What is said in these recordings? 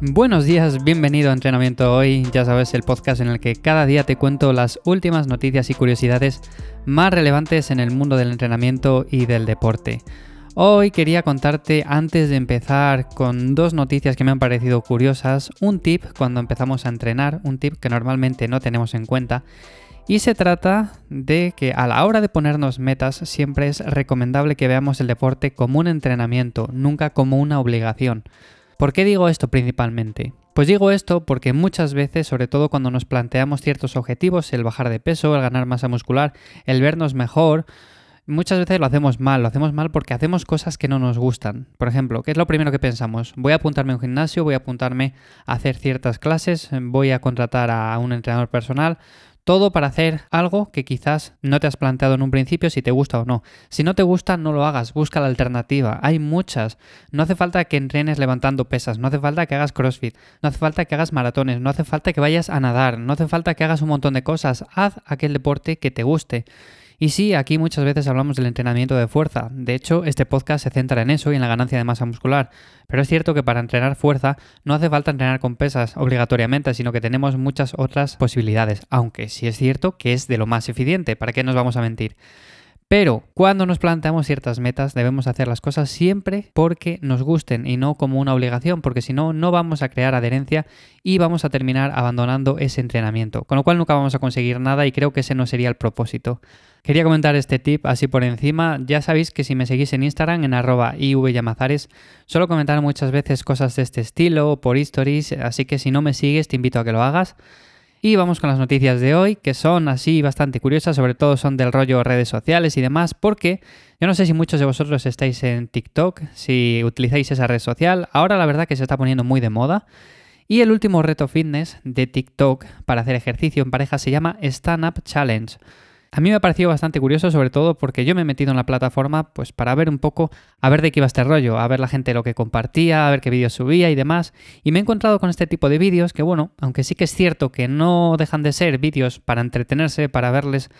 Buenos días, bienvenido a Entrenamiento Hoy, ya sabes, el podcast en el que cada día te cuento las últimas noticias y curiosidades más relevantes en el mundo del entrenamiento y del deporte. Hoy quería contarte, antes de empezar, con dos noticias que me han parecido curiosas, un tip cuando empezamos a entrenar, un tip que normalmente no tenemos en cuenta, y se trata de que a la hora de ponernos metas siempre es recomendable que veamos el deporte como un entrenamiento, nunca como una obligación. ¿Por qué digo esto principalmente? Pues digo esto porque muchas veces, sobre todo cuando nos planteamos ciertos objetivos, el bajar de peso, el ganar masa muscular, el vernos mejor, muchas veces lo hacemos mal, lo hacemos mal porque hacemos cosas que no nos gustan. Por ejemplo, ¿qué es lo primero que pensamos? Voy a apuntarme a un gimnasio, voy a apuntarme a hacer ciertas clases, voy a contratar a un entrenador personal, todo para hacer algo que quizás no te has planteado en un principio si te gusta o no. Si no te gusta, no lo hagas, busca la alternativa. Hay muchas. No hace falta que entrenes levantando pesas, no hace falta que hagas CrossFit, no hace falta que hagas maratones, no hace falta que vayas a nadar, no hace falta que hagas un montón de cosas. Haz aquel deporte que te guste. Y sí, aquí muchas veces hablamos del entrenamiento de fuerza. De hecho, este podcast se centra en eso y en la ganancia de masa muscular. Pero es cierto que para entrenar fuerza no hace falta entrenar con pesas obligatoriamente, sino que tenemos muchas otras posibilidades. Aunque sí es cierto que es de lo más eficiente, ¿para qué nos vamos a mentir? Pero cuando nos planteamos ciertas metas debemos hacer las cosas siempre porque nos gusten y no como una obligación, porque si no, no vamos a crear adherencia y vamos a terminar abandonando ese entrenamiento, con lo cual nunca vamos a conseguir nada y creo que ese no sería el propósito. Quería comentar este tip así por encima. Ya sabéis que si me seguís en Instagram en arroba ivyamazares, suelo comentar muchas veces cosas de este estilo por stories, así que si no me sigues te invito a que lo hagas. Y vamos con las noticias de hoy, que son así bastante curiosas, sobre todo son del rollo redes sociales y demás, porque yo no sé si muchos de vosotros estáis en TikTok, si utilizáis esa red social, ahora la verdad que se está poniendo muy de moda. Y el último reto fitness de TikTok para hacer ejercicio en pareja se llama Stand Up Challenge. A mí me ha parecido bastante curioso, sobre todo porque yo me he metido en la plataforma pues para ver un poco, a ver de qué iba este rollo, a ver la gente lo que compartía, a ver qué vídeos subía y demás. Y me he encontrado con este tipo de vídeos que, bueno, aunque sí que es cierto que no dejan de ser vídeos para entretenerse, para verles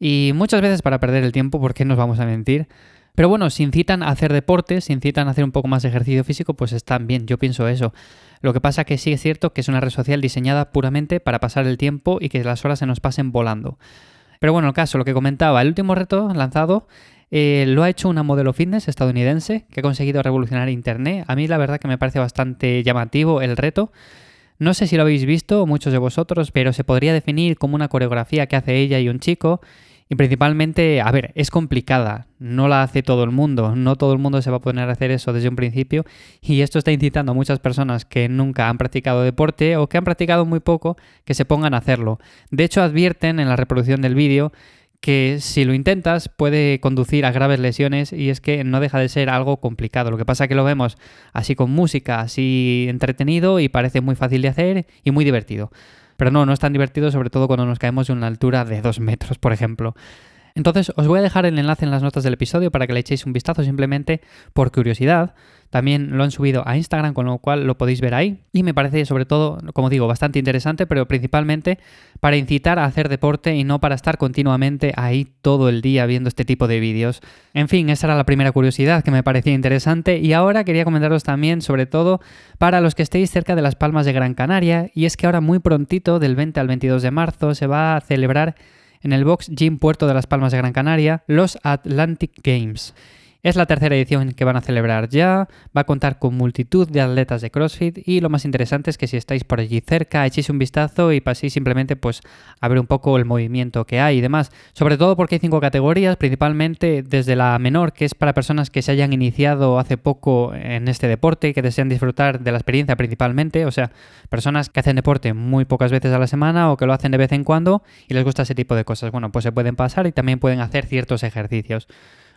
y muchas veces para perder el tiempo, porque nos vamos a mentir. Pero bueno, si incitan a hacer deporte, si incitan a hacer un poco más de ejercicio físico, pues están bien, yo pienso eso. Lo que pasa que sí es cierto que es una red social diseñada puramente para pasar el tiempo y que las horas se nos pasen volando. Pero bueno, el caso, lo que comentaba, el último reto lanzado eh, lo ha hecho una modelo fitness estadounidense que ha conseguido revolucionar Internet. A mí la verdad que me parece bastante llamativo el reto. No sé si lo habéis visto, muchos de vosotros, pero se podría definir como una coreografía que hace ella y un chico y principalmente, a ver, es complicada, no la hace todo el mundo, no todo el mundo se va a poner a hacer eso desde un principio y esto está incitando a muchas personas que nunca han practicado deporte o que han practicado muy poco que se pongan a hacerlo. De hecho, advierten en la reproducción del vídeo que si lo intentas puede conducir a graves lesiones y es que no deja de ser algo complicado. Lo que pasa es que lo vemos así con música, así entretenido y parece muy fácil de hacer y muy divertido. Pero no, no es tan divertido, sobre todo cuando nos caemos de una altura de 2 metros, por ejemplo. Entonces os voy a dejar el enlace en las notas del episodio para que le echéis un vistazo simplemente por curiosidad. También lo han subido a Instagram, con lo cual lo podéis ver ahí. Y me parece sobre todo, como digo, bastante interesante, pero principalmente para incitar a hacer deporte y no para estar continuamente ahí todo el día viendo este tipo de vídeos. En fin, esa era la primera curiosidad que me parecía interesante. Y ahora quería comentaros también, sobre todo, para los que estéis cerca de las Palmas de Gran Canaria. Y es que ahora muy prontito, del 20 al 22 de marzo, se va a celebrar en el Box Gym Puerto de las Palmas de Gran Canaria los Atlantic Games. Es la tercera edición que van a celebrar ya, va a contar con multitud de atletas de CrossFit y lo más interesante es que si estáis por allí cerca, echéis un vistazo y paséis simplemente pues a ver un poco el movimiento que hay y demás. Sobre todo porque hay cinco categorías, principalmente desde la menor, que es para personas que se hayan iniciado hace poco en este deporte, que desean disfrutar de la experiencia principalmente, o sea, personas que hacen deporte muy pocas veces a la semana o que lo hacen de vez en cuando y les gusta ese tipo de cosas. Bueno, pues se pueden pasar y también pueden hacer ciertos ejercicios.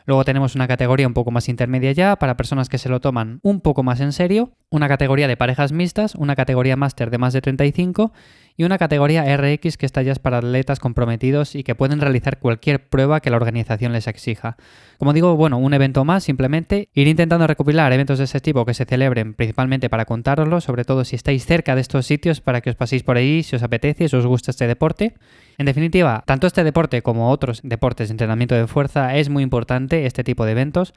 Luego tenemos una categoría un poco más intermedia ya para personas que se lo toman un poco más en serio, una categoría de parejas mixtas, una categoría máster de más de 35 y una categoría RX que está ya para atletas comprometidos y que pueden realizar cualquier prueba que la organización les exija. Como digo, bueno, un evento más, simplemente ir intentando recopilar eventos de ese tipo que se celebren principalmente para contároslo, sobre todo si estáis cerca de estos sitios para que os paséis por ahí si os apetece, si os gusta este deporte. En definitiva, tanto este deporte como otros deportes de entrenamiento de fuerza es muy importante este tipo de eventos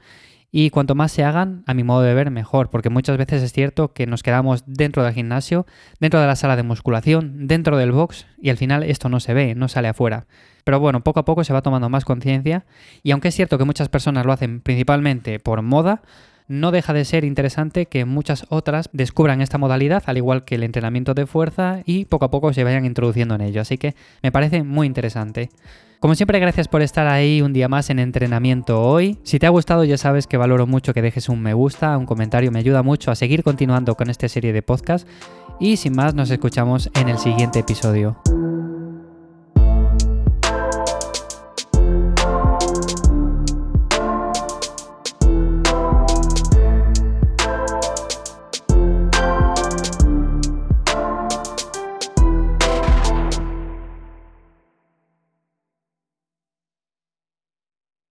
Y cuanto más se hagan, a mi modo de ver, mejor, porque muchas veces es cierto que nos quedamos dentro del gimnasio, dentro de la sala de musculación, dentro del box, y al final esto no se ve, no sale afuera. Pero bueno, poco a poco se va tomando más conciencia, y aunque es cierto que muchas personas lo hacen principalmente por moda, no deja de ser interesante que muchas otras descubran esta modalidad, al igual que el entrenamiento de fuerza, y poco a poco se vayan introduciendo en ello. Así que me parece muy interesante. Como siempre, gracias por estar ahí un día más en entrenamiento hoy. Si te ha gustado, ya sabes que valoro mucho que dejes un me gusta, un comentario, me ayuda mucho a seguir continuando con esta serie de podcast. Y sin más, nos escuchamos en el siguiente episodio.